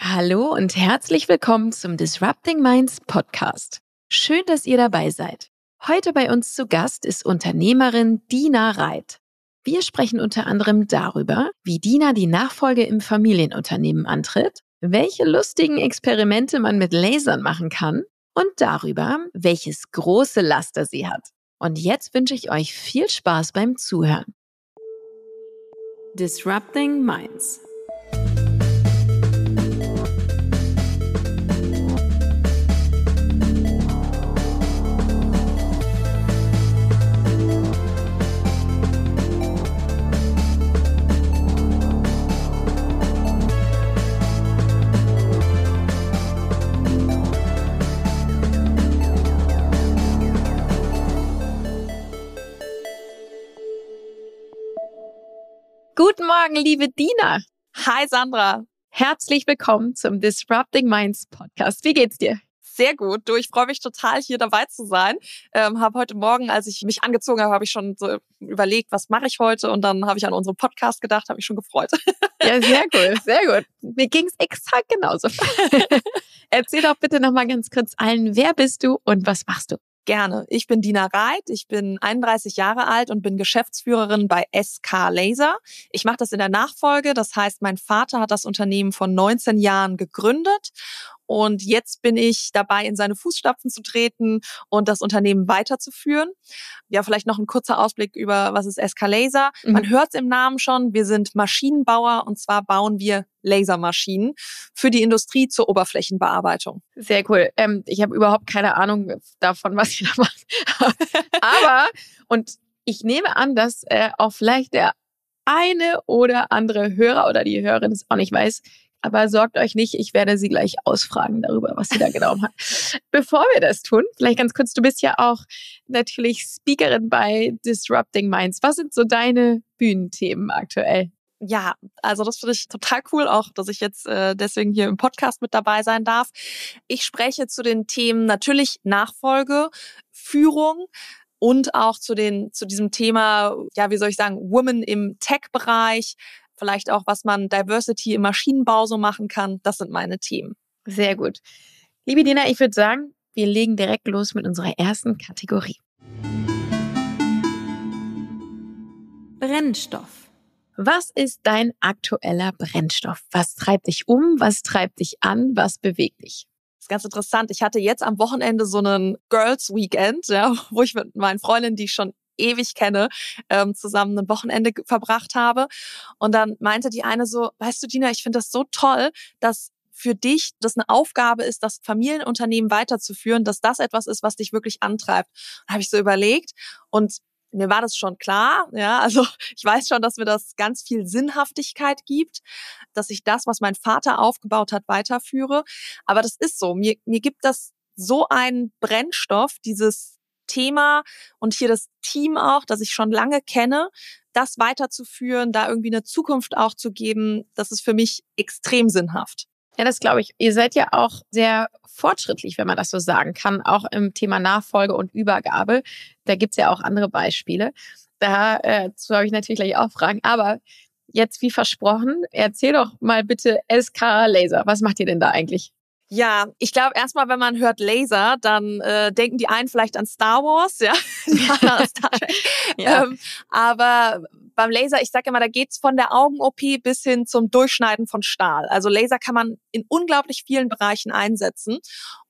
Hallo und herzlich willkommen zum Disrupting Minds Podcast. Schön, dass ihr dabei seid. Heute bei uns zu Gast ist Unternehmerin Dina Reit. Wir sprechen unter anderem darüber, wie Dina die Nachfolge im Familienunternehmen antritt, welche lustigen Experimente man mit Lasern machen kann und darüber, welches große Laster sie hat. Und jetzt wünsche ich euch viel Spaß beim Zuhören. Disrupting Minds Guten Morgen, liebe Dina. Hi Sandra. Herzlich willkommen zum Disrupting Minds Podcast. Wie geht's dir? Sehr gut. Du, ich freue mich total, hier dabei zu sein. Ähm, habe heute Morgen, als ich mich angezogen habe, habe ich schon so überlegt, was mache ich heute? Und dann habe ich an unseren Podcast gedacht, habe mich schon gefreut. Ja, sehr cool, sehr gut. Mir ging's exakt genauso. Erzähl doch bitte nochmal ganz kurz allen, wer bist du und was machst du? Gerne. Ich bin Dina Reit, ich bin 31 Jahre alt und bin Geschäftsführerin bei SK Laser. Ich mache das in der Nachfolge, das heißt, mein Vater hat das Unternehmen vor 19 Jahren gegründet und jetzt bin ich dabei, in seine Fußstapfen zu treten und das Unternehmen weiterzuführen. Ja, vielleicht noch ein kurzer Ausblick über, was ist Escalaser. Mhm. Man hört es im Namen schon, wir sind Maschinenbauer und zwar bauen wir Lasermaschinen für die Industrie zur Oberflächenbearbeitung. Sehr cool. Ähm, ich habe überhaupt keine Ahnung davon, was ihr da macht. Aber, und ich nehme an, dass äh, auch vielleicht der eine oder andere Hörer oder die Hörerin es auch nicht weiß, aber sorgt euch nicht, ich werde sie gleich ausfragen darüber, was sie da genau macht. Bevor wir das tun, vielleicht ganz kurz, du bist ja auch natürlich Speakerin bei Disrupting Minds. Was sind so deine Bühnenthemen aktuell? Ja, also das finde ich total cool, auch dass ich jetzt äh, deswegen hier im Podcast mit dabei sein darf. Ich spreche zu den Themen natürlich Nachfolge, Führung, und auch zu den zu diesem Thema, ja, wie soll ich sagen, Women im Tech-Bereich, vielleicht auch, was man Diversity im Maschinenbau so machen kann. Das sind meine Themen. Sehr gut. Liebe Dina, ich würde sagen, wir legen direkt los mit unserer ersten Kategorie. Brennstoff. Was ist dein aktueller Brennstoff? Was treibt dich um? Was treibt dich an? Was bewegt dich? Das ist ganz interessant. Ich hatte jetzt am Wochenende so einen Girls Weekend, ja, wo ich mit meinen Freundinnen, die ich schon ewig kenne, ähm, zusammen ein Wochenende verbracht habe. Und dann meinte die eine so, weißt du, Dina, ich finde das so toll, dass für dich das eine Aufgabe ist, das Familienunternehmen weiterzuführen, dass das etwas ist, was dich wirklich antreibt. Da habe ich so überlegt und mir war das schon klar, ja, also ich weiß schon, dass mir das ganz viel Sinnhaftigkeit gibt, dass ich das, was mein Vater aufgebaut hat, weiterführe. Aber das ist so, mir, mir gibt das so einen Brennstoff, dieses Thema und hier das Team auch, das ich schon lange kenne, das weiterzuführen, da irgendwie eine Zukunft auch zu geben, das ist für mich extrem sinnhaft. Ja, das glaube ich. Ihr seid ja auch sehr fortschrittlich, wenn man das so sagen kann, auch im Thema Nachfolge und Übergabe. Da gibt's ja auch andere Beispiele. Dazu äh, habe ich natürlich gleich auch Fragen. Aber jetzt, wie versprochen, erzähl doch mal bitte SK Laser. Was macht ihr denn da eigentlich? Ja, ich glaube erstmal, wenn man hört Laser, dann äh, denken die einen vielleicht an Star Wars, ja, an Star Trek. ja. Ähm, aber beim Laser, ich sage immer, da geht's von der Augen-OP bis hin zum Durchschneiden von Stahl. Also Laser kann man in unglaublich vielen Bereichen einsetzen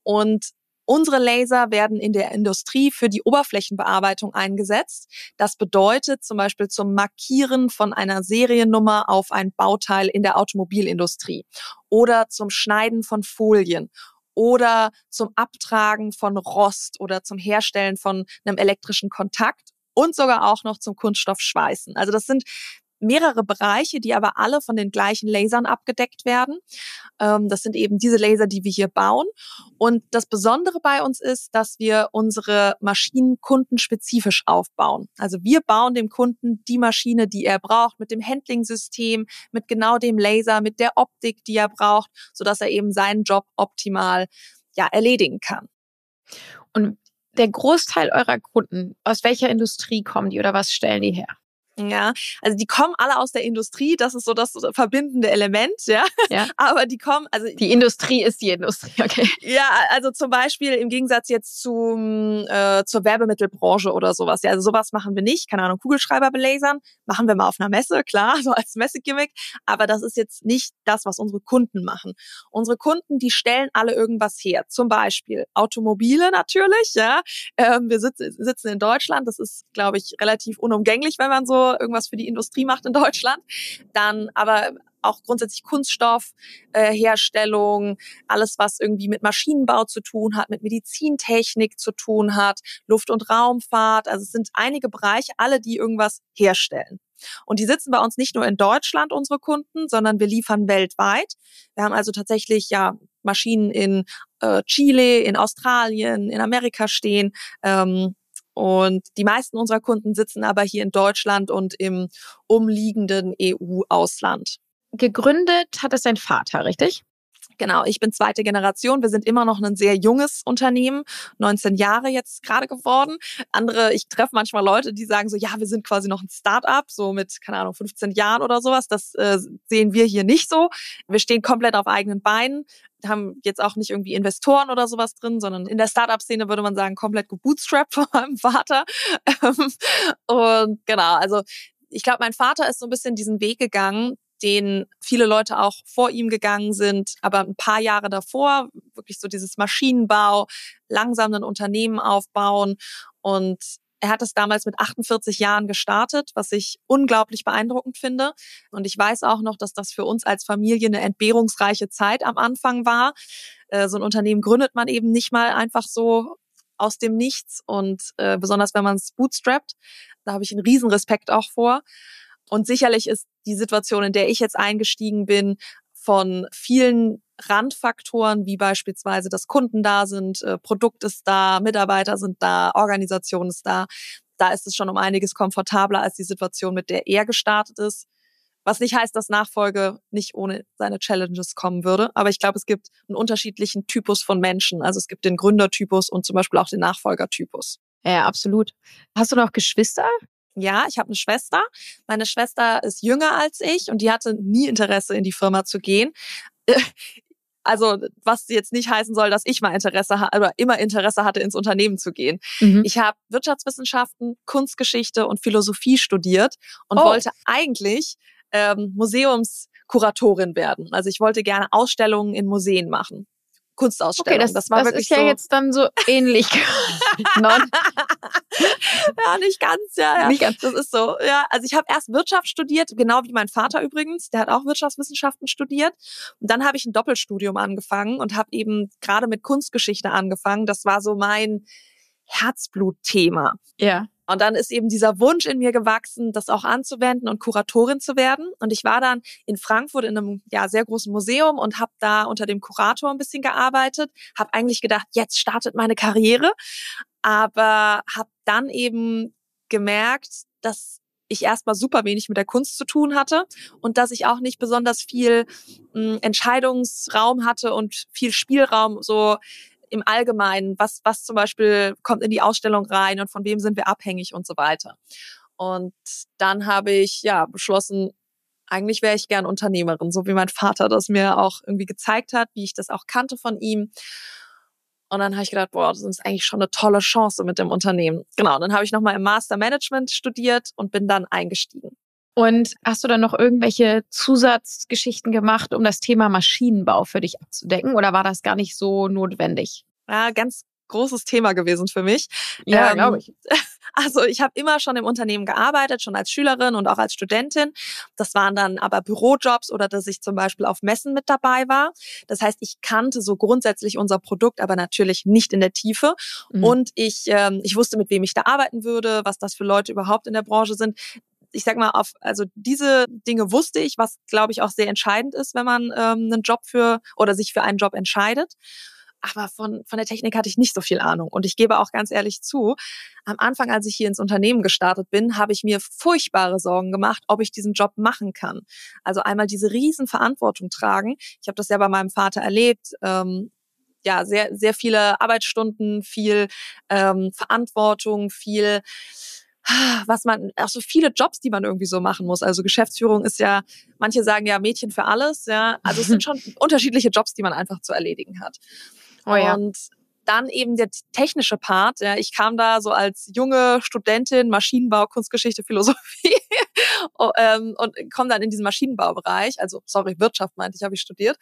und Unsere Laser werden in der Industrie für die Oberflächenbearbeitung eingesetzt. Das bedeutet zum Beispiel zum Markieren von einer Seriennummer auf ein Bauteil in der Automobilindustrie oder zum Schneiden von Folien oder zum Abtragen von Rost oder zum Herstellen von einem elektrischen Kontakt und sogar auch noch zum Kunststoffschweißen. Also das sind mehrere Bereiche, die aber alle von den gleichen Lasern abgedeckt werden. Ähm, das sind eben diese Laser, die wir hier bauen. Und das Besondere bei uns ist, dass wir unsere Maschinen kundenspezifisch aufbauen. Also wir bauen dem Kunden die Maschine, die er braucht, mit dem Handling-System, mit genau dem Laser, mit der Optik, die er braucht, sodass er eben seinen Job optimal ja, erledigen kann. Und der Großteil eurer Kunden, aus welcher Industrie kommen die oder was stellen die her? Ja, also die kommen alle aus der Industrie, das ist so das verbindende Element, ja. ja. Aber die kommen, also die Industrie ist die Industrie, okay. Ja, also zum Beispiel im Gegensatz jetzt zum äh, zur Werbemittelbranche oder sowas. Ja, also sowas machen wir nicht. Keine Ahnung, Kugelschreiber belasern machen wir mal auf einer Messe, klar, so als Messegimmick. Aber das ist jetzt nicht das, was unsere Kunden machen. Unsere Kunden, die stellen alle irgendwas her. Zum Beispiel Automobile natürlich, ja. Ähm, wir sitzen, sitzen in Deutschland. Das ist, glaube ich, relativ unumgänglich, wenn man so irgendwas für die Industrie macht in Deutschland. Dann aber auch grundsätzlich Kunststoffherstellung, äh, alles was irgendwie mit Maschinenbau zu tun hat, mit Medizintechnik zu tun hat, Luft- und Raumfahrt. Also es sind einige Bereiche, alle, die irgendwas herstellen. Und die sitzen bei uns nicht nur in Deutschland, unsere Kunden, sondern wir liefern weltweit. Wir haben also tatsächlich ja Maschinen in äh, Chile, in Australien, in Amerika stehen. Ähm, und die meisten unserer Kunden sitzen aber hier in Deutschland und im umliegenden EU-Ausland. Gegründet hat es sein Vater, richtig? Genau, ich bin zweite Generation. Wir sind immer noch ein sehr junges Unternehmen, 19 Jahre jetzt gerade geworden. Andere, ich treffe manchmal Leute, die sagen so, ja, wir sind quasi noch ein Start-up, so mit, keine Ahnung, 15 Jahren oder sowas. Das äh, sehen wir hier nicht so. Wir stehen komplett auf eigenen Beinen haben jetzt auch nicht irgendwie Investoren oder sowas drin, sondern in der Startup-Szene würde man sagen, komplett gebootstrapped von meinem Vater. und genau, also ich glaube, mein Vater ist so ein bisschen diesen Weg gegangen, den viele Leute auch vor ihm gegangen sind, aber ein paar Jahre davor, wirklich so dieses Maschinenbau, langsam ein Unternehmen aufbauen und er hat es damals mit 48 Jahren gestartet, was ich unglaublich beeindruckend finde. Und ich weiß auch noch, dass das für uns als Familie eine entbehrungsreiche Zeit am Anfang war. Äh, so ein Unternehmen gründet man eben nicht mal einfach so aus dem Nichts und äh, besonders wenn man es bootstrappt, da habe ich einen riesen Respekt auch vor. Und sicherlich ist die Situation, in der ich jetzt eingestiegen bin, von vielen Randfaktoren, wie beispielsweise, dass Kunden da sind, äh, Produkt ist da, Mitarbeiter sind da, Organisation ist da. Da ist es schon um einiges komfortabler als die Situation, mit der er gestartet ist. Was nicht heißt, dass Nachfolge nicht ohne seine Challenges kommen würde. Aber ich glaube, es gibt einen unterschiedlichen Typus von Menschen. Also es gibt den Gründertypus und zum Beispiel auch den Nachfolgertypus. Ja, absolut. Hast du noch Geschwister? Ja, ich habe eine Schwester. Meine Schwester ist jünger als ich und die hatte nie Interesse, in die Firma zu gehen. Also, was jetzt nicht heißen soll, dass ich mal Interesse oder immer Interesse hatte, ins Unternehmen zu gehen. Mhm. Ich habe Wirtschaftswissenschaften, Kunstgeschichte und Philosophie studiert und oh. wollte eigentlich ähm, Museumskuratorin werden. Also ich wollte gerne Ausstellungen in Museen machen. Kunstausstellung. Okay, das, das war das wirklich ist ja so jetzt dann so ähnlich. ja, nicht ganz, ja, ja. Nicht ganz. Das ist so. Ja, also ich habe erst Wirtschaft studiert, genau wie mein Vater übrigens. Der hat auch Wirtschaftswissenschaften studiert. Und dann habe ich ein Doppelstudium angefangen und habe eben gerade mit Kunstgeschichte angefangen. Das war so mein Herzblutthema. Ja. Und dann ist eben dieser Wunsch in mir gewachsen, das auch anzuwenden und Kuratorin zu werden. Und ich war dann in Frankfurt in einem ja, sehr großen Museum und habe da unter dem Kurator ein bisschen gearbeitet. Habe eigentlich gedacht, jetzt startet meine Karriere. Aber habe dann eben gemerkt, dass ich erstmal super wenig mit der Kunst zu tun hatte und dass ich auch nicht besonders viel mh, hm, Entscheidungsraum hatte und viel Spielraum so im Allgemeinen, was, was zum Beispiel kommt in die Ausstellung rein und von wem sind wir abhängig und so weiter. Und dann habe ich ja beschlossen, eigentlich wäre ich gern Unternehmerin, so wie mein Vater das mir auch irgendwie gezeigt hat, wie ich das auch kannte von ihm. Und dann habe ich gedacht, boah, das ist eigentlich schon eine tolle Chance mit dem Unternehmen. Genau, dann habe ich nochmal im Master Management studiert und bin dann eingestiegen. Und hast du dann noch irgendwelche Zusatzgeschichten gemacht, um das Thema Maschinenbau für dich abzudecken? Oder war das gar nicht so notwendig? Ja, ganz großes Thema gewesen für mich. Ja, ähm, glaube ich. Also ich habe immer schon im Unternehmen gearbeitet, schon als Schülerin und auch als Studentin. Das waren dann aber Bürojobs oder dass ich zum Beispiel auf Messen mit dabei war. Das heißt, ich kannte so grundsätzlich unser Produkt, aber natürlich nicht in der Tiefe. Mhm. Und ich, ähm, ich wusste, mit wem ich da arbeiten würde, was das für Leute überhaupt in der Branche sind ich sag mal, auf, also diese Dinge wusste ich, was glaube ich auch sehr entscheidend ist, wenn man ähm, einen Job für oder sich für einen Job entscheidet. Aber von, von der Technik hatte ich nicht so viel Ahnung. Und ich gebe auch ganz ehrlich zu, am Anfang, als ich hier ins Unternehmen gestartet bin, habe ich mir furchtbare Sorgen gemacht, ob ich diesen Job machen kann. Also einmal diese riesen Verantwortung tragen. Ich habe das ja bei meinem Vater erlebt. Ähm, ja, sehr, sehr viele Arbeitsstunden, viel ähm, Verantwortung, viel was man, auch so viele Jobs, die man irgendwie so machen muss. Also Geschäftsführung ist ja, manche sagen ja Mädchen für alles, ja. Also es sind schon unterschiedliche Jobs, die man einfach zu erledigen hat. Oh ja. Und dann eben der technische Part. Ja, ich kam da so als junge Studentin Maschinenbau, Kunstgeschichte, Philosophie oh, ähm, und komme dann in diesen Maschinenbaubereich. Also sorry, Wirtschaft meinte ich, habe ich studiert.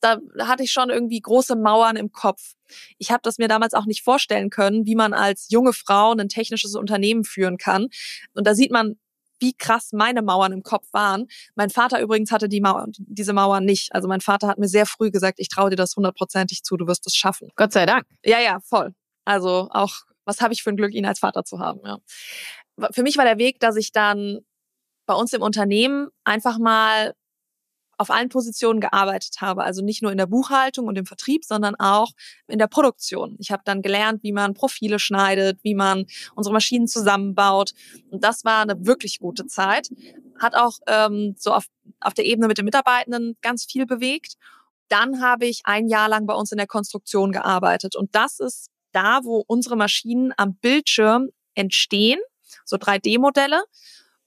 Da hatte ich schon irgendwie große Mauern im Kopf. Ich habe das mir damals auch nicht vorstellen können, wie man als junge Frau ein technisches Unternehmen führen kann. Und da sieht man wie krass meine Mauern im Kopf waren. Mein Vater übrigens hatte die Mauer, diese Mauer nicht. Also mein Vater hat mir sehr früh gesagt, ich traue dir das hundertprozentig zu, du wirst es schaffen. Gott sei Dank. Ja, ja, voll. Also auch, was habe ich für ein Glück, ihn als Vater zu haben. Ja. Für mich war der Weg, dass ich dann bei uns im Unternehmen einfach mal auf allen Positionen gearbeitet habe. Also nicht nur in der Buchhaltung und im Vertrieb, sondern auch in der Produktion. Ich habe dann gelernt, wie man Profile schneidet, wie man unsere Maschinen zusammenbaut. Und das war eine wirklich gute Zeit. Hat auch ähm, so auf, auf der Ebene mit den Mitarbeitenden ganz viel bewegt. Dann habe ich ein Jahr lang bei uns in der Konstruktion gearbeitet. Und das ist da, wo unsere Maschinen am Bildschirm entstehen, so 3D-Modelle.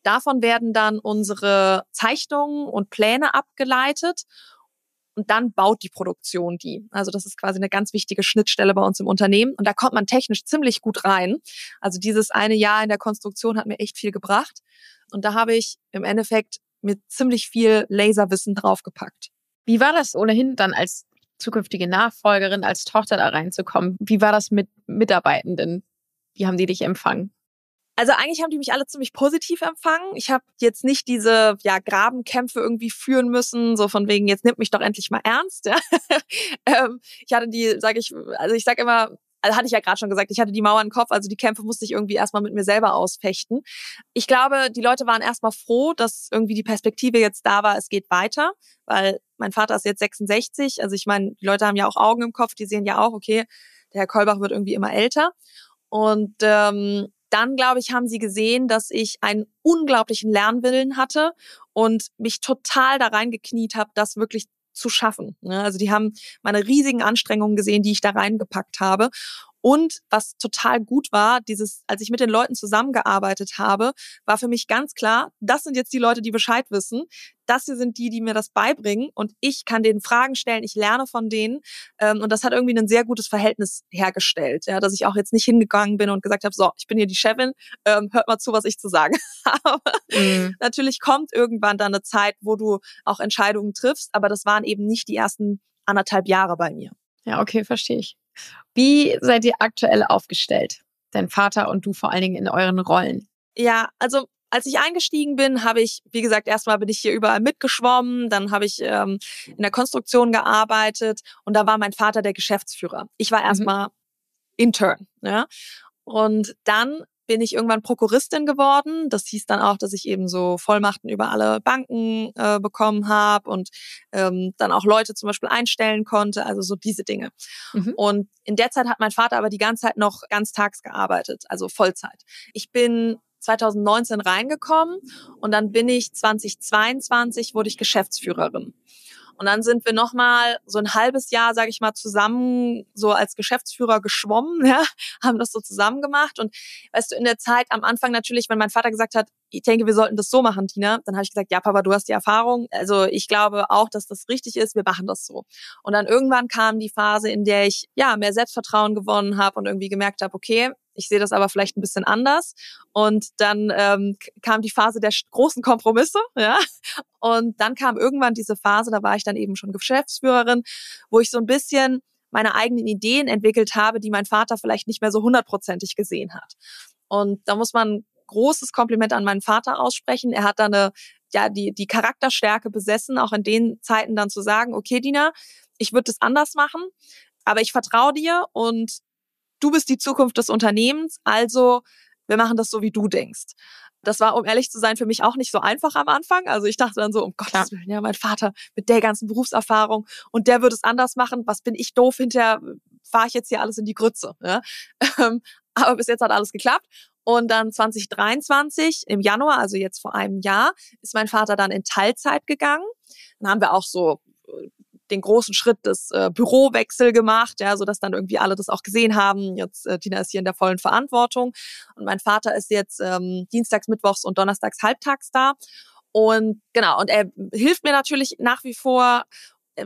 Davon werden dann unsere Zeichnungen und Pläne abgeleitet und dann baut die Produktion die. Also das ist quasi eine ganz wichtige Schnittstelle bei uns im Unternehmen und da kommt man technisch ziemlich gut rein. Also dieses eine Jahr in der Konstruktion hat mir echt viel gebracht und da habe ich im Endeffekt mit ziemlich viel Laserwissen draufgepackt. Wie war das ohnehin dann als zukünftige Nachfolgerin, als Tochter da reinzukommen? Wie war das mit Mitarbeitenden? Wie haben die dich empfangen? Also eigentlich haben die mich alle ziemlich positiv empfangen. Ich habe jetzt nicht diese ja, Grabenkämpfe irgendwie führen müssen, so von wegen, jetzt nimmt mich doch endlich mal ernst. Ja. ähm, ich hatte die, sage ich, also ich sage immer, also hatte ich ja gerade schon gesagt, ich hatte die Mauer im Kopf, also die Kämpfe musste ich irgendwie erstmal mit mir selber ausfechten. Ich glaube, die Leute waren erstmal froh, dass irgendwie die Perspektive jetzt da war, es geht weiter, weil mein Vater ist jetzt 66, also ich meine, die Leute haben ja auch Augen im Kopf, die sehen ja auch, okay, der Herr Kolbach wird irgendwie immer älter. Und ähm, dann, glaube ich, haben sie gesehen, dass ich einen unglaublichen Lernwillen hatte und mich total da reingekniet habe, das wirklich zu schaffen. Ne? Also die haben meine riesigen Anstrengungen gesehen, die ich da reingepackt habe. Und was total gut war, dieses, als ich mit den Leuten zusammengearbeitet habe, war für mich ganz klar, das sind jetzt die Leute, die Bescheid wissen. Das hier sind die, die mir das beibringen und ich kann denen Fragen stellen, ich lerne von denen. Ähm, und das hat irgendwie ein sehr gutes Verhältnis hergestellt, ja, dass ich auch jetzt nicht hingegangen bin und gesagt habe, so, ich bin hier die Chefin, ähm, hört mal zu, was ich zu sagen habe. Mhm. Natürlich kommt irgendwann dann eine Zeit, wo du auch Entscheidungen triffst, aber das waren eben nicht die ersten anderthalb Jahre bei mir. Ja, okay, verstehe ich. Wie seid ihr aktuell aufgestellt? Dein Vater und du vor allen Dingen in euren Rollen. Ja, also als ich eingestiegen bin, habe ich, wie gesagt, erstmal bin ich hier überall mitgeschwommen, dann habe ich ähm, in der Konstruktion gearbeitet und da war mein Vater der Geschäftsführer. Ich war mhm. erstmal mhm. Intern. Ja? Und dann bin ich irgendwann Prokuristin geworden. Das hieß dann auch, dass ich eben so Vollmachten über alle Banken äh, bekommen habe und ähm, dann auch Leute zum Beispiel einstellen konnte, also so diese Dinge. Mhm. Und in der Zeit hat mein Vater aber die ganze Zeit noch ganztags gearbeitet, also Vollzeit. Ich bin 2019 reingekommen und dann bin ich 2022 wurde ich Geschäftsführerin. Und dann sind wir nochmal so ein halbes Jahr, sage ich mal, zusammen so als Geschäftsführer geschwommen, ja, haben das so zusammen gemacht. Und weißt du, in der Zeit am Anfang natürlich, wenn mein Vater gesagt hat, ich denke, wir sollten das so machen, Tina, dann habe ich gesagt, ja, Papa, du hast die Erfahrung. Also ich glaube auch, dass das richtig ist, wir machen das so. Und dann irgendwann kam die Phase, in der ich ja mehr Selbstvertrauen gewonnen habe und irgendwie gemerkt habe, okay, ich sehe das aber vielleicht ein bisschen anders. Und dann ähm, kam die Phase der großen Kompromisse, ja. Und dann kam irgendwann diese Phase, da war ich dann eben schon Geschäftsführerin, wo ich so ein bisschen meine eigenen Ideen entwickelt habe, die mein Vater vielleicht nicht mehr so hundertprozentig gesehen hat. Und da muss man großes Kompliment an meinen Vater aussprechen. Er hat da eine, ja, die, die Charakterstärke besessen, auch in den Zeiten dann zu sagen, okay, Dina, ich würde es anders machen, aber ich vertraue dir und du bist die Zukunft des Unternehmens, also wir machen das so, wie du denkst. Das war, um ehrlich zu sein, für mich auch nicht so einfach am Anfang. Also ich dachte dann so, um Gottes Willen, ja, mein Vater mit der ganzen Berufserfahrung und der würde es anders machen. Was bin ich doof? Hinterher fahre ich jetzt hier alles in die Grütze. Ja? Ähm, aber bis jetzt hat alles geklappt. Und dann 2023 im Januar, also jetzt vor einem Jahr, ist mein Vater dann in Teilzeit gegangen. Dann haben wir auch so den großen Schritt des äh, Bürowechsel gemacht, ja, so dass dann irgendwie alle das auch gesehen haben. Jetzt äh, Tina ist hier in der vollen Verantwortung und mein Vater ist jetzt ähm, dienstags, mittwochs und donnerstags halbtags da. Und genau, und er hilft mir natürlich nach wie vor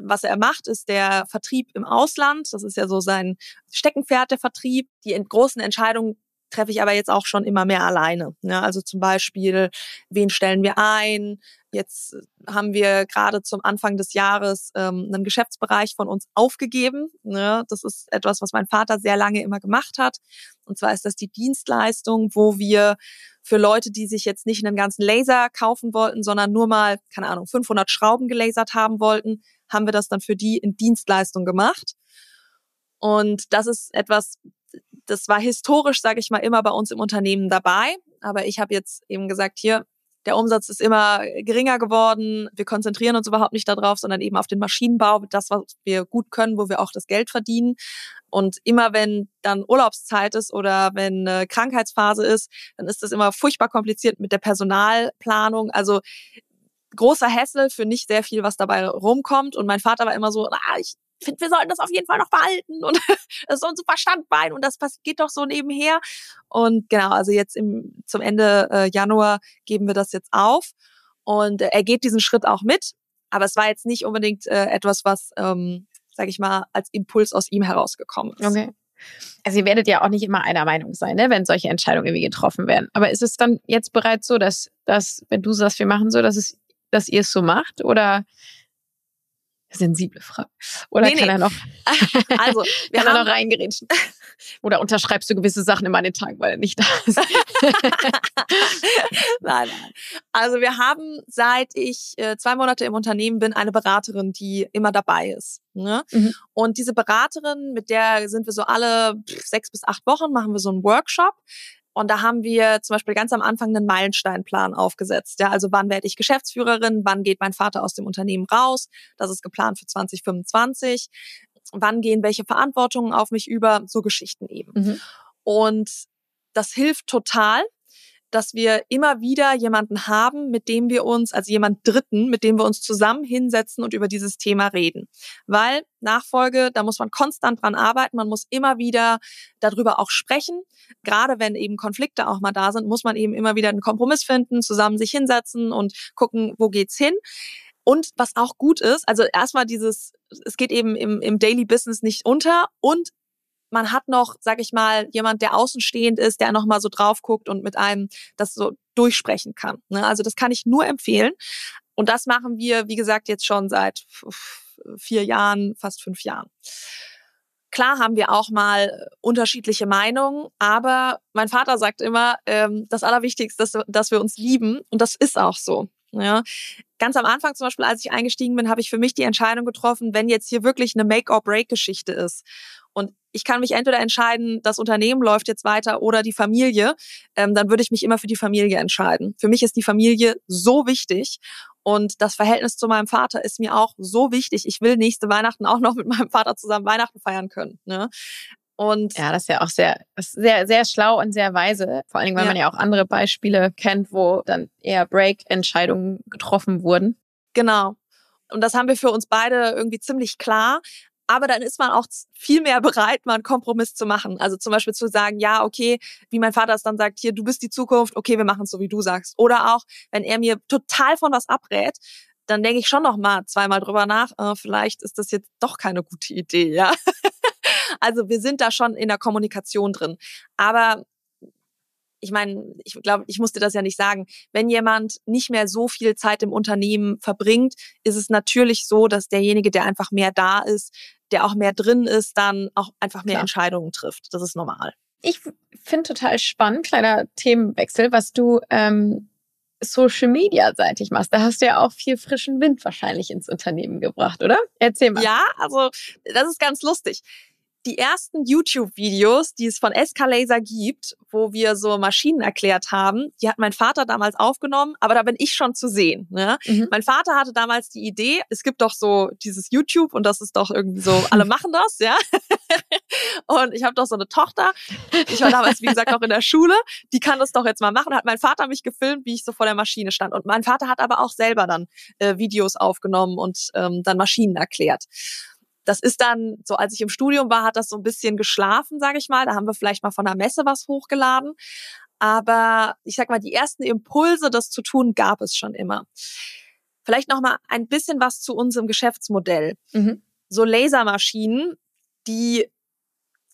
was er macht, ist der Vertrieb im Ausland. Das ist ja so sein Steckenpferd, der Vertrieb. Die großen Entscheidungen treffe ich aber jetzt auch schon immer mehr alleine. Ja, also zum Beispiel, wen stellen wir ein? Jetzt haben wir gerade zum Anfang des Jahres ähm, einen Geschäftsbereich von uns aufgegeben. Ja, das ist etwas, was mein Vater sehr lange immer gemacht hat. Und zwar ist das die Dienstleistung, wo wir für Leute, die sich jetzt nicht einen ganzen Laser kaufen wollten, sondern nur mal, keine Ahnung, 500 Schrauben gelasert haben wollten, haben wir das dann für die in Dienstleistung gemacht. Und das ist etwas, das war historisch, sage ich mal, immer bei uns im Unternehmen dabei. Aber ich habe jetzt eben gesagt, hier, der Umsatz ist immer geringer geworden. Wir konzentrieren uns überhaupt nicht darauf, sondern eben auf den Maschinenbau, das, was wir gut können, wo wir auch das Geld verdienen. Und immer wenn dann Urlaubszeit ist oder wenn eine Krankheitsphase ist, dann ist das immer furchtbar kompliziert mit der Personalplanung. Also großer Hessel für nicht sehr viel, was dabei rumkommt. Und mein Vater war immer so, ah, ich finde, wir sollten das auf jeden Fall noch behalten und das ist so ein super Standbein und das geht doch so nebenher. Und genau, also jetzt im, zum Ende äh, Januar geben wir das jetzt auf und äh, er geht diesen Schritt auch mit. Aber es war jetzt nicht unbedingt äh, etwas, was, ähm, sage ich mal, als Impuls aus ihm herausgekommen ist. Okay. Also ihr werdet ja auch nicht immer einer Meinung sein, ne, wenn solche Entscheidungen irgendwie getroffen werden. Aber ist es dann jetzt bereits so, dass, dass wenn du sagst, wir machen so, dass es dass ihr es so macht? Oder sensible Frage. Oder nee, kann nee. er noch, also, wir kann haben, er noch reingerätschen? Oder unterschreibst du gewisse Sachen in den Tag, weil er nicht da ist? nein, nein. Also wir haben, seit ich äh, zwei Monate im Unternehmen bin, eine Beraterin, die immer dabei ist. Ne? Mhm. Und diese Beraterin, mit der sind wir so alle sechs bis acht Wochen, machen wir so einen Workshop. Und da haben wir zum Beispiel ganz am Anfang einen Meilensteinplan aufgesetzt. Ja, also wann werde ich Geschäftsführerin? Wann geht mein Vater aus dem Unternehmen raus? Das ist geplant für 2025. Wann gehen welche Verantwortungen auf mich über? So Geschichten eben. Mhm. Und das hilft total, dass wir immer wieder jemanden haben, mit dem wir uns, also jemand Dritten, mit dem wir uns zusammen hinsetzen und über dieses Thema reden. Weil Nachfolge, da muss man konstant dran arbeiten, man muss immer wieder darüber auch sprechen. Gerade wenn eben Konflikte auch mal da sind, muss man eben immer wieder einen Kompromiss finden, zusammen sich hinsetzen und gucken, wo geht's hin. Und was auch gut ist, also erstmal dieses, es geht eben im, im Daily Business nicht unter und man hat noch, sag ich mal, jemand, der außenstehend ist, der noch mal so drauf guckt und mit einem das so durchsprechen kann. Ne? Also das kann ich nur empfehlen. Und das machen wir, wie gesagt, jetzt schon seit vier Jahren, fast fünf Jahren. Klar haben wir auch mal unterschiedliche Meinungen, aber mein Vater sagt immer, ähm, das Allerwichtigste ist, dass wir uns lieben und das ist auch so. Ja. Ganz am Anfang zum Beispiel, als ich eingestiegen bin, habe ich für mich die Entscheidung getroffen, wenn jetzt hier wirklich eine Make-or-Break-Geschichte ist und ich kann mich entweder entscheiden, das Unternehmen läuft jetzt weiter oder die Familie, ähm, dann würde ich mich immer für die Familie entscheiden. Für mich ist die Familie so wichtig und das Verhältnis zu meinem Vater ist mir auch so wichtig. Ich will nächste Weihnachten auch noch mit meinem Vater zusammen Weihnachten feiern können. Ne? Und ja, das ist ja auch sehr, sehr, sehr schlau und sehr weise. Vor allen Dingen, weil ja. man ja auch andere Beispiele kennt, wo dann eher Break-Entscheidungen getroffen wurden. Genau. Und das haben wir für uns beide irgendwie ziemlich klar. Aber dann ist man auch viel mehr bereit, mal einen Kompromiss zu machen. Also zum Beispiel zu sagen, ja, okay, wie mein Vater es dann sagt, hier, du bist die Zukunft, okay, wir machen es so, wie du sagst. Oder auch, wenn er mir total von was abrät, dann denke ich schon noch mal zweimal drüber nach, äh, vielleicht ist das jetzt doch keine gute Idee, ja. also wir sind da schon in der Kommunikation drin. Aber ich meine, ich glaube, ich musste das ja nicht sagen. Wenn jemand nicht mehr so viel Zeit im Unternehmen verbringt, ist es natürlich so, dass derjenige, der einfach mehr da ist, der auch mehr drin ist, dann auch einfach mehr Klar. Entscheidungen trifft. Das ist normal. Ich finde total spannend, kleiner Themenwechsel, was du ähm, Social Media seitig machst. Da hast du ja auch viel frischen Wind wahrscheinlich ins Unternehmen gebracht, oder? Erzähl mal. Ja, also das ist ganz lustig die ersten YouTube-Videos, die es von Escalaser gibt, wo wir so Maschinen erklärt haben, die hat mein Vater damals aufgenommen, aber da bin ich schon zu sehen. Ne? Mhm. Mein Vater hatte damals die Idee, es gibt doch so dieses YouTube und das ist doch irgendwie so, alle machen das, ja. Und ich habe doch so eine Tochter. Ich war damals, wie gesagt, noch in der Schule. Die kann das doch jetzt mal machen. Hat mein Vater mich gefilmt, wie ich so vor der Maschine stand. Und mein Vater hat aber auch selber dann äh, Videos aufgenommen und ähm, dann Maschinen erklärt. Das ist dann, so als ich im Studium war, hat das so ein bisschen geschlafen, sage ich mal. Da haben wir vielleicht mal von der Messe was hochgeladen. Aber ich sag mal, die ersten Impulse, das zu tun, gab es schon immer. Vielleicht noch mal ein bisschen was zu unserem Geschäftsmodell. Mhm. So Lasermaschinen, die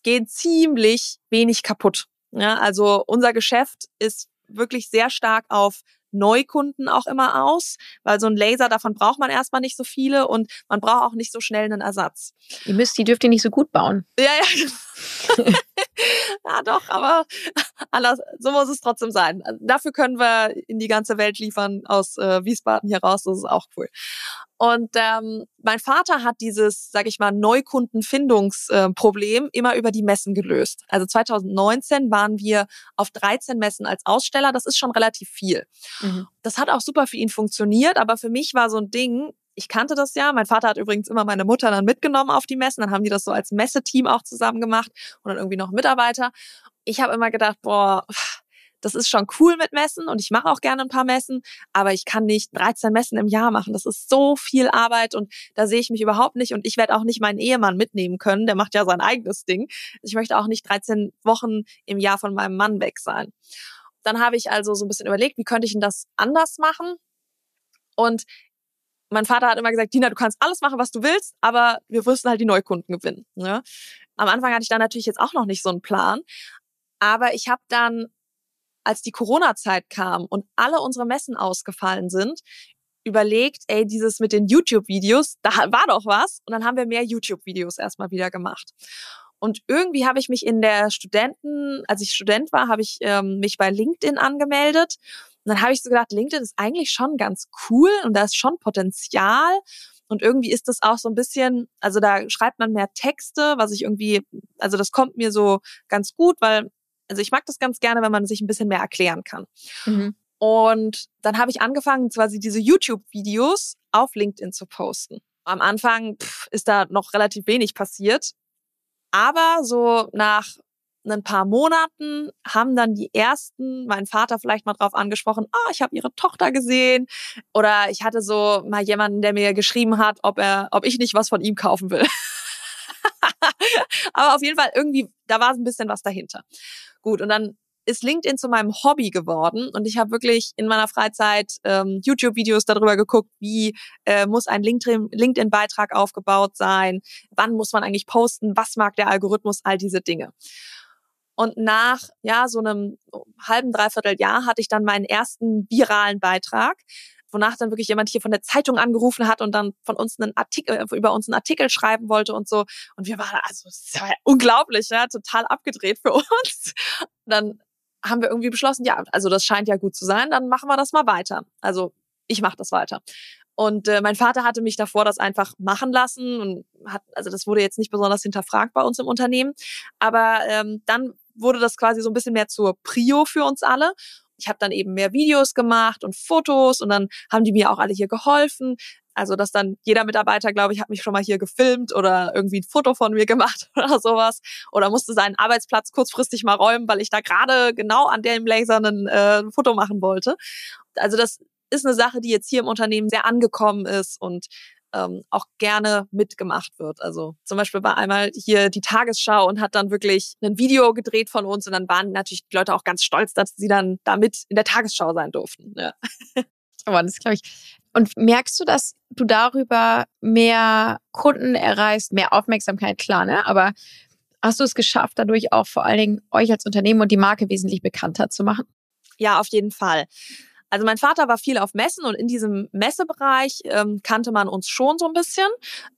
gehen ziemlich wenig kaputt. Ja, also unser Geschäft ist wirklich sehr stark auf Neukunden auch immer aus, weil so ein Laser, davon braucht man erstmal nicht so viele und man braucht auch nicht so schnell einen Ersatz. Ihr müsst, die dürft ihr nicht so gut bauen. Ja, ja. ja, doch, aber anders, so muss es trotzdem sein. Dafür können wir in die ganze Welt liefern aus äh, Wiesbaden hier raus, das ist auch cool. Und ähm, mein Vater hat dieses, sag ich mal, Neukundenfindungsproblem äh, immer über die Messen gelöst. Also 2019 waren wir auf 13 Messen als Aussteller. Das ist schon relativ viel. Mhm. Das hat auch super für ihn funktioniert, aber für mich war so ein Ding, ich kannte das ja. Mein Vater hat übrigens immer meine Mutter dann mitgenommen auf die Messen. Dann haben die das so als Messeteam auch zusammen gemacht und dann irgendwie noch Mitarbeiter. Ich habe immer gedacht, boah, das ist schon cool mit Messen und ich mache auch gerne ein paar Messen, aber ich kann nicht 13 Messen im Jahr machen. Das ist so viel Arbeit und da sehe ich mich überhaupt nicht und ich werde auch nicht meinen Ehemann mitnehmen können, der macht ja sein eigenes Ding. Ich möchte auch nicht 13 Wochen im Jahr von meinem Mann weg sein. Dann habe ich also so ein bisschen überlegt, wie könnte ich denn das anders machen? Und mein Vater hat immer gesagt, Dina, du kannst alles machen, was du willst, aber wir müssen halt die Neukunden gewinnen. Ne? Am Anfang hatte ich da natürlich jetzt auch noch nicht so einen Plan, aber ich habe dann als die Corona-Zeit kam und alle unsere Messen ausgefallen sind, überlegt, ey, dieses mit den YouTube-Videos, da war doch was. Und dann haben wir mehr YouTube-Videos erstmal wieder gemacht. Und irgendwie habe ich mich in der Studenten, als ich Student war, habe ich ähm, mich bei LinkedIn angemeldet. Und dann habe ich so gedacht, LinkedIn ist eigentlich schon ganz cool und da ist schon Potenzial. Und irgendwie ist das auch so ein bisschen, also da schreibt man mehr Texte, was ich irgendwie, also das kommt mir so ganz gut, weil also ich mag das ganz gerne, wenn man sich ein bisschen mehr erklären kann. Mhm. Und dann habe ich angefangen, quasi diese YouTube-Videos auf LinkedIn zu posten. Am Anfang pff, ist da noch relativ wenig passiert. Aber so nach ein paar Monaten haben dann die ersten, mein Vater vielleicht mal drauf angesprochen, ah, ich habe ihre Tochter gesehen. Oder ich hatte so mal jemanden, der mir geschrieben hat, ob er, ob ich nicht was von ihm kaufen will. Aber auf jeden Fall irgendwie, da war ein bisschen was dahinter. Gut, und dann ist LinkedIn zu meinem Hobby geworden und ich habe wirklich in meiner Freizeit ähm, YouTube-Videos darüber geguckt, wie äh, muss ein LinkedIn-Beitrag aufgebaut sein, wann muss man eigentlich posten, was mag der Algorithmus, all diese Dinge. Und nach ja so einem halben dreiviertel Jahr hatte ich dann meinen ersten viralen Beitrag wonach dann wirklich jemand hier von der Zeitung angerufen hat und dann von uns einen Artikel, äh, über uns einen Artikel schreiben wollte und so. Und wir waren, also, war ja unglaublich, ja, total abgedreht für uns. Dann haben wir irgendwie beschlossen, ja, also das scheint ja gut zu sein, dann machen wir das mal weiter. Also ich mache das weiter. Und äh, mein Vater hatte mich davor das einfach machen lassen und hat, also das wurde jetzt nicht besonders hinterfragt bei uns im Unternehmen. Aber ähm, dann wurde das quasi so ein bisschen mehr zur Prio für uns alle ich habe dann eben mehr Videos gemacht und Fotos und dann haben die mir auch alle hier geholfen. Also, dass dann jeder Mitarbeiter, glaube ich, hat mich schon mal hier gefilmt oder irgendwie ein Foto von mir gemacht oder sowas. Oder musste seinen Arbeitsplatz kurzfristig mal räumen, weil ich da gerade genau an dem Laser ein äh, Foto machen wollte. Also, das ist eine Sache, die jetzt hier im Unternehmen sehr angekommen ist und ähm, auch gerne mitgemacht wird. Also zum Beispiel war einmal hier die Tagesschau und hat dann wirklich ein Video gedreht von uns und dann waren natürlich die Leute auch ganz stolz, dass sie dann damit in der Tagesschau sein durften. Ja. Aber das glaube ich. Und merkst du, dass du darüber mehr Kunden erreichst, mehr Aufmerksamkeit, klar, ne? Aber hast du es geschafft, dadurch auch vor allen Dingen euch als Unternehmen und die Marke wesentlich bekannter zu machen? Ja, auf jeden Fall. Also mein Vater war viel auf Messen und in diesem Messebereich ähm, kannte man uns schon so ein bisschen,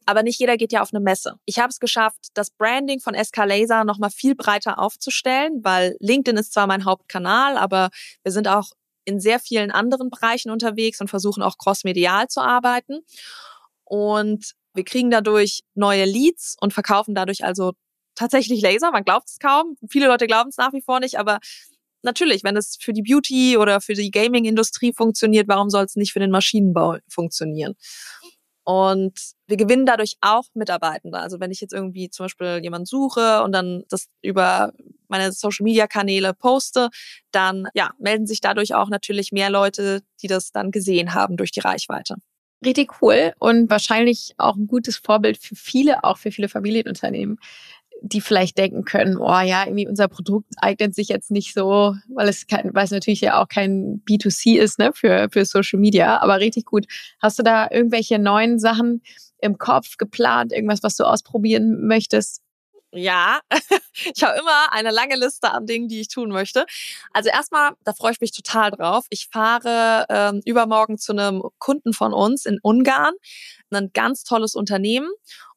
aber nicht jeder geht ja auf eine Messe. Ich habe es geschafft, das Branding von SK Laser nochmal viel breiter aufzustellen, weil LinkedIn ist zwar mein Hauptkanal, aber wir sind auch in sehr vielen anderen Bereichen unterwegs und versuchen auch crossmedial zu arbeiten. Und wir kriegen dadurch neue Leads und verkaufen dadurch also tatsächlich Laser. Man glaubt es kaum. Viele Leute glauben es nach wie vor nicht, aber natürlich, wenn es für die Beauty oder für die Gaming-Industrie funktioniert, warum soll es nicht für den Maschinenbau funktionieren? Und wir gewinnen dadurch auch Mitarbeitende. Also wenn ich jetzt irgendwie zum Beispiel jemanden suche und dann das über meine Social Media Kanäle poste, dann ja, melden sich dadurch auch natürlich mehr Leute, die das dann gesehen haben durch die Reichweite. Richtig cool und wahrscheinlich auch ein gutes Vorbild für viele, auch für viele Familienunternehmen, die vielleicht denken können, oh ja, irgendwie unser Produkt eignet sich jetzt nicht so, weil es kein, weil es natürlich ja auch kein B2C ist, ne, für, für Social Media, aber richtig gut. Hast du da irgendwelche neuen Sachen im Kopf geplant, irgendwas, was du ausprobieren möchtest? Ja, ich habe immer eine lange Liste an Dingen, die ich tun möchte. Also erstmal, da freue ich mich total drauf. Ich fahre ähm, übermorgen zu einem Kunden von uns in Ungarn, ein ganz tolles Unternehmen.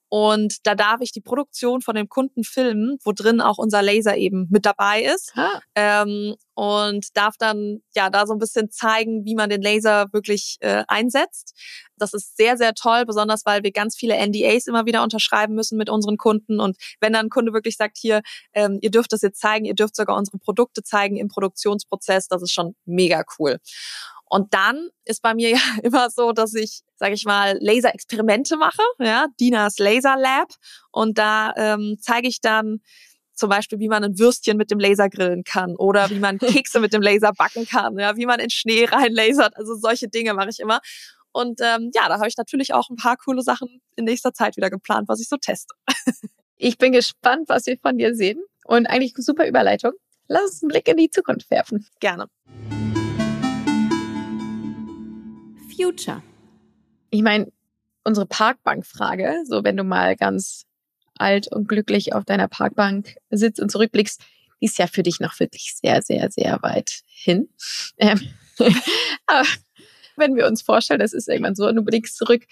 Und da darf ich die Produktion von dem Kunden filmen, wo drin auch unser Laser eben mit dabei ist. Ah. Ähm, und darf dann ja da so ein bisschen zeigen, wie man den Laser wirklich äh, einsetzt. Das ist sehr, sehr toll, besonders weil wir ganz viele NDAs immer wieder unterschreiben müssen mit unseren Kunden. Und wenn dann ein Kunde wirklich sagt, hier, ähm, ihr dürft das jetzt zeigen, ihr dürft sogar unsere Produkte zeigen im Produktionsprozess, das ist schon mega cool. Und dann ist bei mir ja immer so, dass ich, sage ich mal, Laserexperimente mache, ja, Dinas Laser Lab. Und da ähm, zeige ich dann zum Beispiel, wie man ein Würstchen mit dem Laser grillen kann oder wie man Kekse mit dem Laser backen kann, ja, wie man in Schnee reinlasert. Also solche Dinge mache ich immer. Und ähm, ja, da habe ich natürlich auch ein paar coole Sachen in nächster Zeit wieder geplant, was ich so teste. Ich bin gespannt, was wir von dir sehen. Und eigentlich super Überleitung. Lass uns einen Blick in die Zukunft werfen. Gerne. Future? Ich meine, unsere Parkbankfrage, so wenn du mal ganz alt und glücklich auf deiner Parkbank sitzt und zurückblickst, die ist ja für dich noch wirklich sehr, sehr, sehr weit hin. Ähm, aber wenn wir uns vorstellen, das ist irgendwann so und du blickst zurück,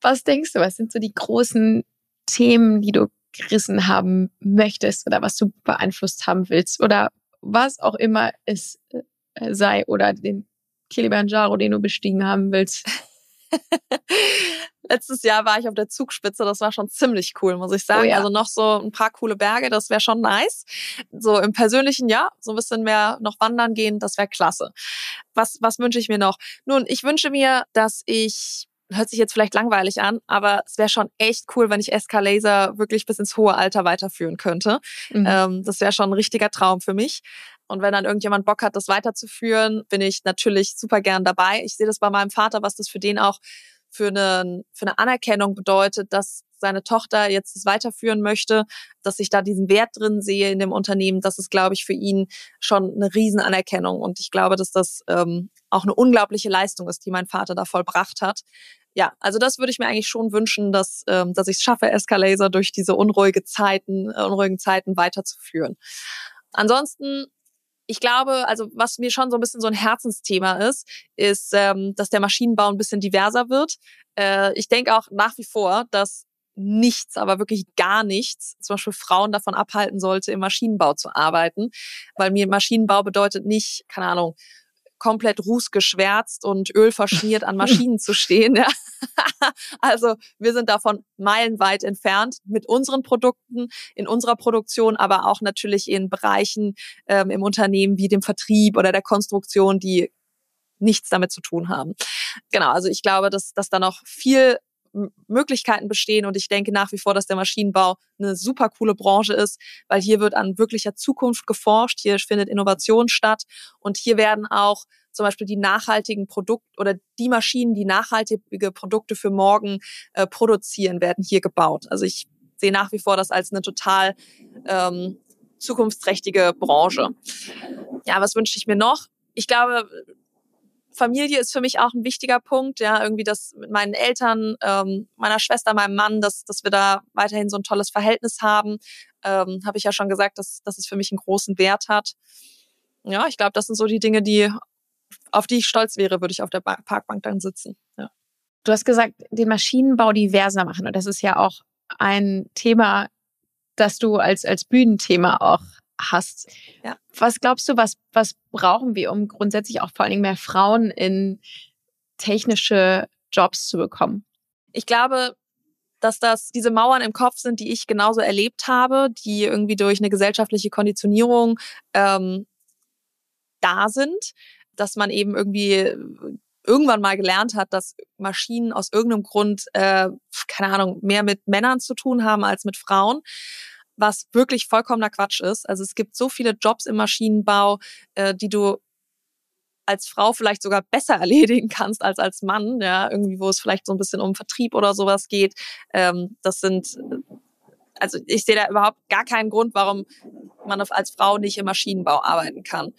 was denkst du, was sind so die großen Themen, die du gerissen haben möchtest oder was du beeinflusst haben willst oder was auch immer es äh, sei oder den Kilimanjaro, den du bestiegen haben willst? Letztes Jahr war ich auf der Zugspitze, das war schon ziemlich cool, muss ich sagen. Oh ja. Also noch so ein paar coole Berge, das wäre schon nice. So im persönlichen ja, so ein bisschen mehr noch wandern gehen, das wäre klasse. Was, was wünsche ich mir noch? Nun, ich wünsche mir, dass ich hört sich jetzt vielleicht langweilig an, aber es wäre schon echt cool, wenn ich SK Laser wirklich bis ins hohe Alter weiterführen könnte. Mhm. Ähm, das wäre schon ein richtiger Traum für mich. Und wenn dann irgendjemand Bock hat, das weiterzuführen, bin ich natürlich super gern dabei. Ich sehe das bei meinem Vater, was das für den auch für eine, für eine Anerkennung bedeutet, dass seine Tochter jetzt es weiterführen möchte, dass ich da diesen Wert drin sehe in dem Unternehmen, das ist, glaube ich, für ihn schon eine Riesenanerkennung. Und ich glaube, dass das ähm, auch eine unglaubliche Leistung ist, die mein Vater da vollbracht hat. Ja, also das würde ich mir eigentlich schon wünschen, dass, ähm, dass ich es schaffe, Escalaser durch diese unruhige Zeiten, äh, unruhigen Zeiten weiterzuführen. Ansonsten ich glaube, also was mir schon so ein bisschen so ein Herzensthema ist, ist, ähm, dass der Maschinenbau ein bisschen diverser wird. Äh, ich denke auch nach wie vor, dass nichts, aber wirklich gar nichts, zum Beispiel Frauen davon abhalten sollte, im Maschinenbau zu arbeiten. Weil mir Maschinenbau bedeutet nicht, keine Ahnung, komplett rußgeschwärzt und Öl verschmiert an Maschinen zu stehen. Ja. also wir sind davon meilenweit entfernt mit unseren Produkten, in unserer Produktion, aber auch natürlich in Bereichen ähm, im Unternehmen wie dem Vertrieb oder der Konstruktion, die nichts damit zu tun haben. Genau, also ich glaube, dass, dass da noch viel Möglichkeiten bestehen und ich denke nach wie vor, dass der Maschinenbau eine super coole Branche ist, weil hier wird an wirklicher Zukunft geforscht, hier findet Innovation statt und hier werden auch zum Beispiel die nachhaltigen Produkte oder die Maschinen, die nachhaltige Produkte für morgen äh, produzieren, werden hier gebaut. Also ich sehe nach wie vor das als eine total ähm, zukunftsträchtige Branche. Ja, was wünsche ich mir noch? Ich glaube, Familie ist für mich auch ein wichtiger Punkt, ja, irgendwie das mit meinen Eltern, ähm, meiner Schwester, meinem Mann, dass, dass wir da weiterhin so ein tolles Verhältnis haben. Ähm, Habe ich ja schon gesagt, dass, dass es für mich einen großen Wert hat. Ja, ich glaube, das sind so die Dinge, die, auf die ich stolz wäre, würde ich auf der Parkbank dann sitzen. Ja. Du hast gesagt, den Maschinenbau diverser machen. Und das ist ja auch ein Thema, das du als, als Bühnenthema auch hast. Ja. Was glaubst du, was, was brauchen wir, um grundsätzlich auch vor allen Dingen mehr Frauen in technische Jobs zu bekommen? Ich glaube, dass das diese Mauern im Kopf sind, die ich genauso erlebt habe, die irgendwie durch eine gesellschaftliche Konditionierung ähm, da sind, dass man eben irgendwie irgendwann mal gelernt hat, dass Maschinen aus irgendeinem Grund, äh, keine Ahnung, mehr mit Männern zu tun haben als mit Frauen was wirklich vollkommener Quatsch ist. Also es gibt so viele Jobs im Maschinenbau, äh, die du als Frau vielleicht sogar besser erledigen kannst als als Mann, ja, irgendwie, wo es vielleicht so ein bisschen um Vertrieb oder sowas geht. Ähm, das sind also ich sehe da überhaupt gar keinen Grund, warum man als Frau nicht im Maschinenbau arbeiten kann.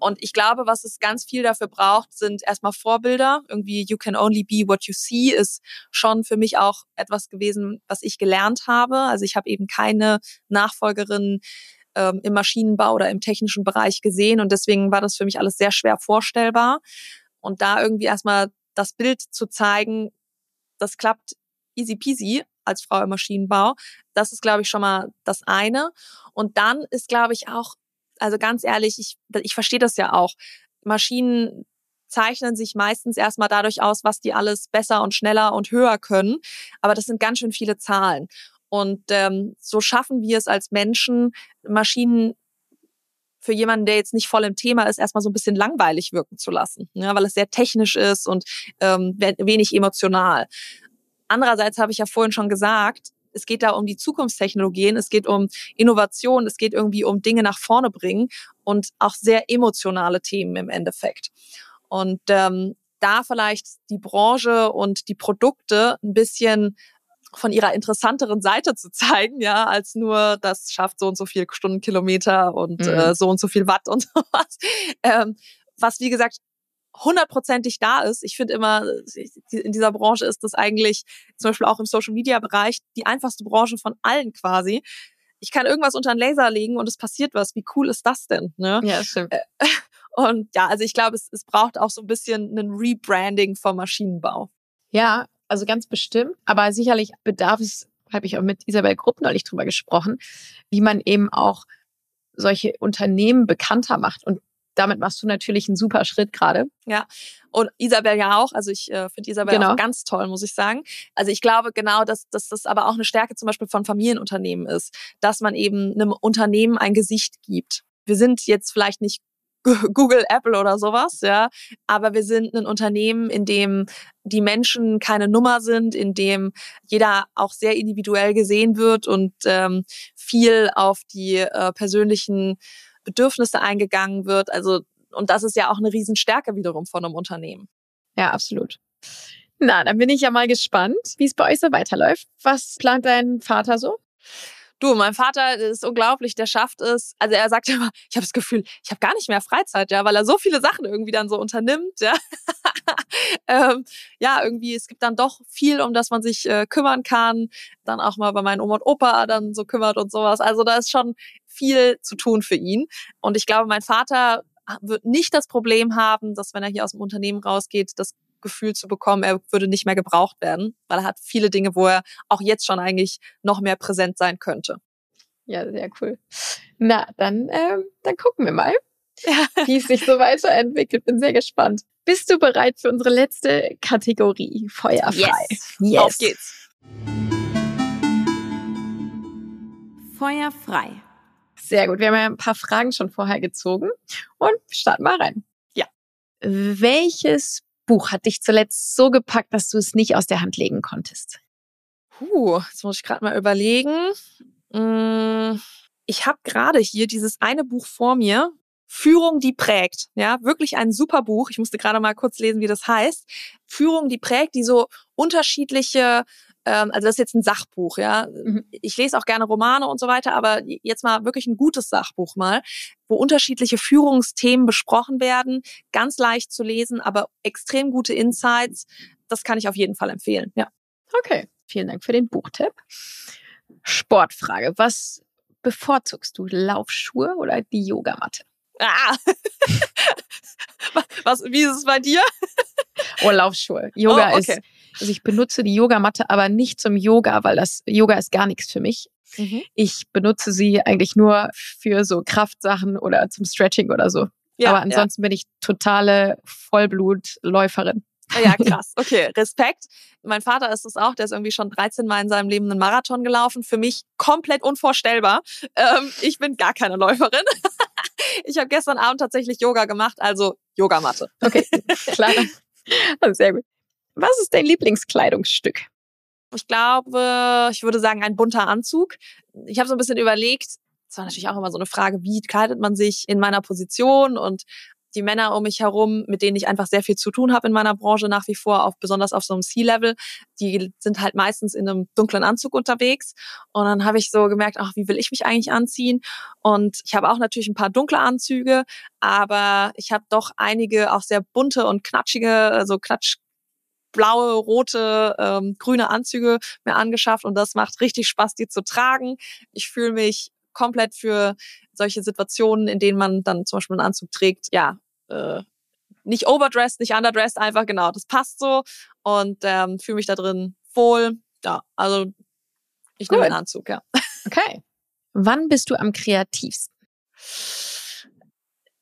Und ich glaube, was es ganz viel dafür braucht, sind erstmal Vorbilder. Irgendwie You can only be what you see ist schon für mich auch etwas gewesen, was ich gelernt habe. Also ich habe eben keine Nachfolgerin ähm, im Maschinenbau oder im technischen Bereich gesehen und deswegen war das für mich alles sehr schwer vorstellbar. Und da irgendwie erstmal das Bild zu zeigen, das klappt easy peasy als Frau im Maschinenbau. Das ist, glaube ich, schon mal das eine. Und dann ist, glaube ich, auch, also ganz ehrlich, ich, ich verstehe das ja auch. Maschinen zeichnen sich meistens erstmal dadurch aus, was die alles besser und schneller und höher können. Aber das sind ganz schön viele Zahlen. Und ähm, so schaffen wir es als Menschen, Maschinen für jemanden, der jetzt nicht voll im Thema ist, erstmal so ein bisschen langweilig wirken zu lassen, ja, weil es sehr technisch ist und ähm, wenig emotional. Andererseits habe ich ja vorhin schon gesagt, es geht da um die Zukunftstechnologien, es geht um Innovation, es geht irgendwie um Dinge nach vorne bringen und auch sehr emotionale Themen im Endeffekt. Und ähm, da vielleicht die Branche und die Produkte ein bisschen von ihrer interessanteren Seite zu zeigen, ja, als nur das schafft so und so viel Stundenkilometer und mhm. äh, so und so viel Watt und sowas. Ähm, was wie gesagt hundertprozentig da ist. Ich finde immer, in dieser Branche ist das eigentlich zum Beispiel auch im Social Media Bereich die einfachste Branche von allen quasi. Ich kann irgendwas unter einen Laser legen und es passiert was. Wie cool ist das denn? Ne? Ja, stimmt. Äh, und ja, also ich glaube, es, es braucht auch so ein bisschen ein Rebranding vom Maschinenbau. Ja, also ganz bestimmt. Aber sicherlich bedarf es, habe ich auch mit Isabel Grupp neulich drüber gesprochen, wie man eben auch solche Unternehmen bekannter macht. Und damit machst du natürlich einen super Schritt gerade. Ja, und Isabel ja auch. Also ich äh, finde Isabel genau. auch ganz toll, muss ich sagen. Also ich glaube genau, dass, dass das aber auch eine Stärke zum Beispiel von Familienunternehmen ist, dass man eben einem Unternehmen ein Gesicht gibt. Wir sind jetzt vielleicht nicht Google, Apple oder sowas, ja. Aber wir sind ein Unternehmen, in dem die Menschen keine Nummer sind, in dem jeder auch sehr individuell gesehen wird und ähm, viel auf die äh, persönlichen Bedürfnisse eingegangen wird. Also, und das ist ja auch eine Riesenstärke wiederum von einem Unternehmen. Ja, absolut. Na, dann bin ich ja mal gespannt, wie es bei euch so weiterläuft. Was plant dein Vater so? Du, mein Vater ist unglaublich, der schafft es. Also er sagt immer, ich habe das Gefühl, ich habe gar nicht mehr Freizeit, ja, weil er so viele Sachen irgendwie dann so unternimmt, ja. ähm, ja, irgendwie, es gibt dann doch viel, um das man sich äh, kümmern kann. Dann auch mal bei meinen Oma und Opa dann so kümmert und sowas. Also da ist schon viel zu tun für ihn. Und ich glaube, mein Vater wird nicht das Problem haben, dass wenn er hier aus dem Unternehmen rausgeht, das Gefühl zu bekommen, er würde nicht mehr gebraucht werden, weil er hat viele Dinge, wo er auch jetzt schon eigentlich noch mehr präsent sein könnte. Ja, sehr cool. Na, dann, ähm, dann gucken wir mal, ja. wie es sich so weiterentwickelt. Bin sehr gespannt. Bist du bereit für unsere letzte Kategorie? Feuerfrei. Yes. yes. Auf geht's. Feuerfrei. Sehr gut. Wir haben ja ein paar Fragen schon vorher gezogen und starten mal rein. Ja. Welches Buch hat dich zuletzt so gepackt, dass du es nicht aus der Hand legen konntest? Puh, jetzt muss ich gerade mal überlegen. Hm, ich habe gerade hier dieses eine Buch vor mir, Führung, die prägt. Ja, wirklich ein super Buch. Ich musste gerade mal kurz lesen, wie das heißt. Führung, die prägt, die so unterschiedliche ähm, also das ist jetzt ein Sachbuch, ja. Mhm. Ich lese auch gerne Romane und so weiter, aber jetzt mal wirklich ein gutes Sachbuch mal, wo unterschiedliche Führungsthemen besprochen werden, ganz leicht zu lesen, aber extrem gute Insights. Das kann ich auf jeden Fall empfehlen, ja. Okay, vielen Dank für den Buchtipp. Sportfrage. Was bevorzugst du, Laufschuhe oder die Yogamatte? Ah. Was, wie ist es bei dir? Oh, Laufschuhe. Yoga oh, okay. ist also ich benutze die Yogamatte aber nicht zum Yoga, weil das Yoga ist gar nichts für mich. Mhm. Ich benutze sie eigentlich nur für so Kraftsachen oder zum Stretching oder so. Ja, aber ansonsten ja. bin ich totale Vollblutläuferin. Ah ja, krass. Okay, Respekt. Mein Vater ist es auch, der ist irgendwie schon 13 Mal in seinem Leben einen Marathon gelaufen. Für mich komplett unvorstellbar. Ähm, ich bin gar keine Läuferin. ich habe gestern Abend tatsächlich Yoga gemacht, also Yogamatte. Okay, klar. Also sehr gut. Was ist dein Lieblingskleidungsstück? Ich glaube, ich würde sagen, ein bunter Anzug. Ich habe so ein bisschen überlegt, es war natürlich auch immer so eine Frage, wie kleidet man sich in meiner Position und die Männer um mich herum, mit denen ich einfach sehr viel zu tun habe in meiner Branche nach wie vor, auch besonders auf so einem C-Level, die sind halt meistens in einem dunklen Anzug unterwegs. Und dann habe ich so gemerkt, ach, wie will ich mich eigentlich anziehen? Und ich habe auch natürlich ein paar dunkle Anzüge, aber ich habe doch einige auch sehr bunte und knatschige, also knatsch blaue, rote, ähm, grüne Anzüge mir angeschafft und das macht richtig Spaß, die zu tragen. Ich fühle mich komplett für solche Situationen, in denen man dann zum Beispiel einen Anzug trägt, ja, äh, nicht overdressed, nicht underdressed, einfach genau, das passt so und ähm, fühle mich da drin wohl. Ja, also ich Gut. nehme einen Anzug, ja. Okay. Wann bist du am kreativsten?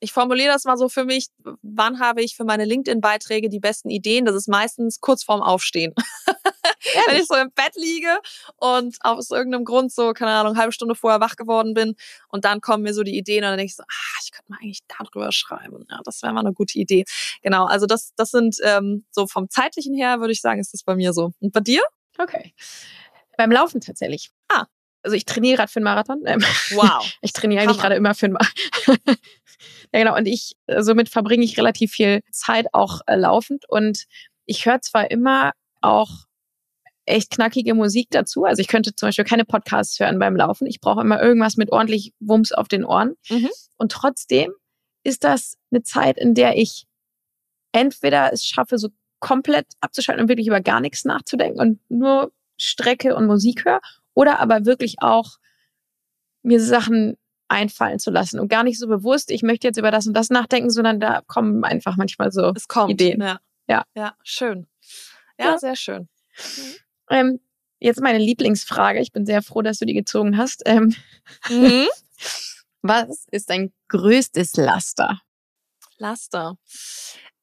Ich formuliere das mal so für mich, wann habe ich für meine LinkedIn-Beiträge die besten Ideen? Das ist meistens kurz vorm Aufstehen. Wenn ich so im Bett liege und aus irgendeinem Grund so, keine Ahnung, halbe Stunde vorher wach geworden bin und dann kommen mir so die Ideen und dann denke ich so, ah, ich könnte mal eigentlich darüber schreiben. Ja, das wäre mal eine gute Idee. Genau, also das, das sind ähm, so vom zeitlichen her, würde ich sagen, ist das bei mir so. Und bei dir? Okay. Beim Laufen tatsächlich. Ah. Also ich trainiere gerade für einen Marathon. Ähm, wow. Ich trainiere eigentlich gerade immer für einen Marathon. ja, genau. Und ich, äh, somit verbringe ich relativ viel Zeit auch äh, laufend. Und ich höre zwar immer auch echt knackige Musik dazu. Also ich könnte zum Beispiel keine Podcasts hören beim Laufen. Ich brauche immer irgendwas mit ordentlich Wumms auf den Ohren. Mhm. Und trotzdem ist das eine Zeit, in der ich entweder es schaffe, so komplett abzuschalten und wirklich über gar nichts nachzudenken und nur Strecke und Musik höre oder aber wirklich auch mir Sachen einfallen zu lassen und gar nicht so bewusst, ich möchte jetzt über das und das nachdenken, sondern da kommen einfach manchmal so es kommt, Ideen. Ja. ja. Ja, schön. Ja, ja. sehr schön. Mhm. Ähm, jetzt meine Lieblingsfrage. Ich bin sehr froh, dass du die gezogen hast. Ähm, mhm. Was ist dein größtes Laster? Laster.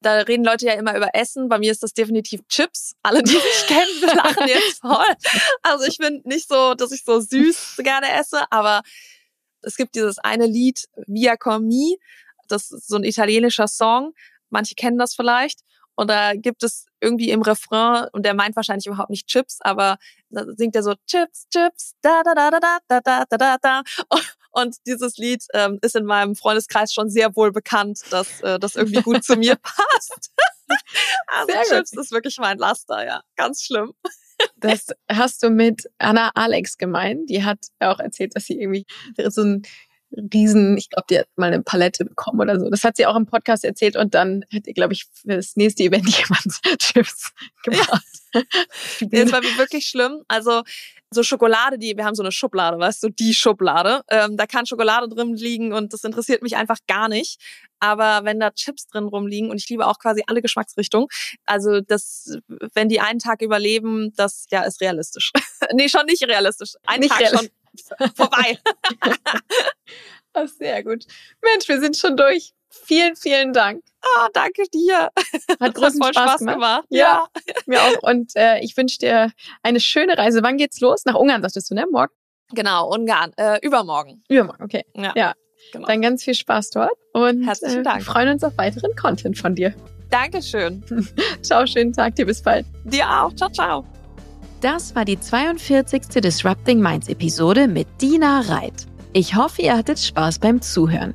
Da reden Leute ja immer über Essen. Bei mir ist das definitiv Chips. Alle, die mich kennen, lachen jetzt voll. Also ich bin nicht so, dass ich so süß gerne esse, aber es gibt dieses eine Lied, Via Con Mi. Das ist so ein italienischer Song. Manche kennen das vielleicht. Und da gibt es irgendwie im Refrain, und der meint wahrscheinlich überhaupt nicht Chips, aber da singt er so Chips, Chips, da da da da da da da da da. Und dieses Lied ähm, ist in meinem Freundeskreis schon sehr wohl bekannt, dass äh, das irgendwie gut zu mir passt. also sehr Chips ist wirklich mein Laster, ja. Ganz schlimm. Das hast du mit Anna Alex gemeint. Die hat auch erzählt, dass sie irgendwie so ein riesen, ich glaube, die hat mal eine Palette bekommen oder so. Das hat sie auch im Podcast erzählt und dann hat ihr, glaube ich, für das nächste Event jemand Chips gemacht. Ja. das war wirklich schlimm. Also so Schokolade, die, wir haben so eine Schublade, weißt du, die Schublade. Ähm, da kann Schokolade drin liegen und das interessiert mich einfach gar nicht. Aber wenn da Chips drin rumliegen und ich liebe auch quasi alle Geschmacksrichtungen, also das, wenn die einen Tag überleben, das ja ist realistisch. nee, schon nicht realistisch. Ein nicht Tag realistisch. schon vorbei. oh, sehr gut. Mensch, wir sind schon durch. Vielen, vielen Dank. Ah, danke dir. Hat großen Spaß, Spaß gemacht. gemacht. Ja. ja, mir auch. Und äh, ich wünsche dir eine schöne Reise. Wann geht's los? Nach Ungarn, sagtest du, ne? Morgen? Genau, Ungarn. Äh, übermorgen. Übermorgen, okay. Ja. ja. Genau. Dann ganz viel Spaß dort und Herzlichen äh, Dank. freuen uns auf weiteren Content von dir. Dankeschön. ciao, schönen Tag dir, bis bald. Dir auch. Ciao, ciao. Das war die 42. Disrupting Minds Episode mit Dina Reit. Ich hoffe, ihr hattet Spaß beim Zuhören.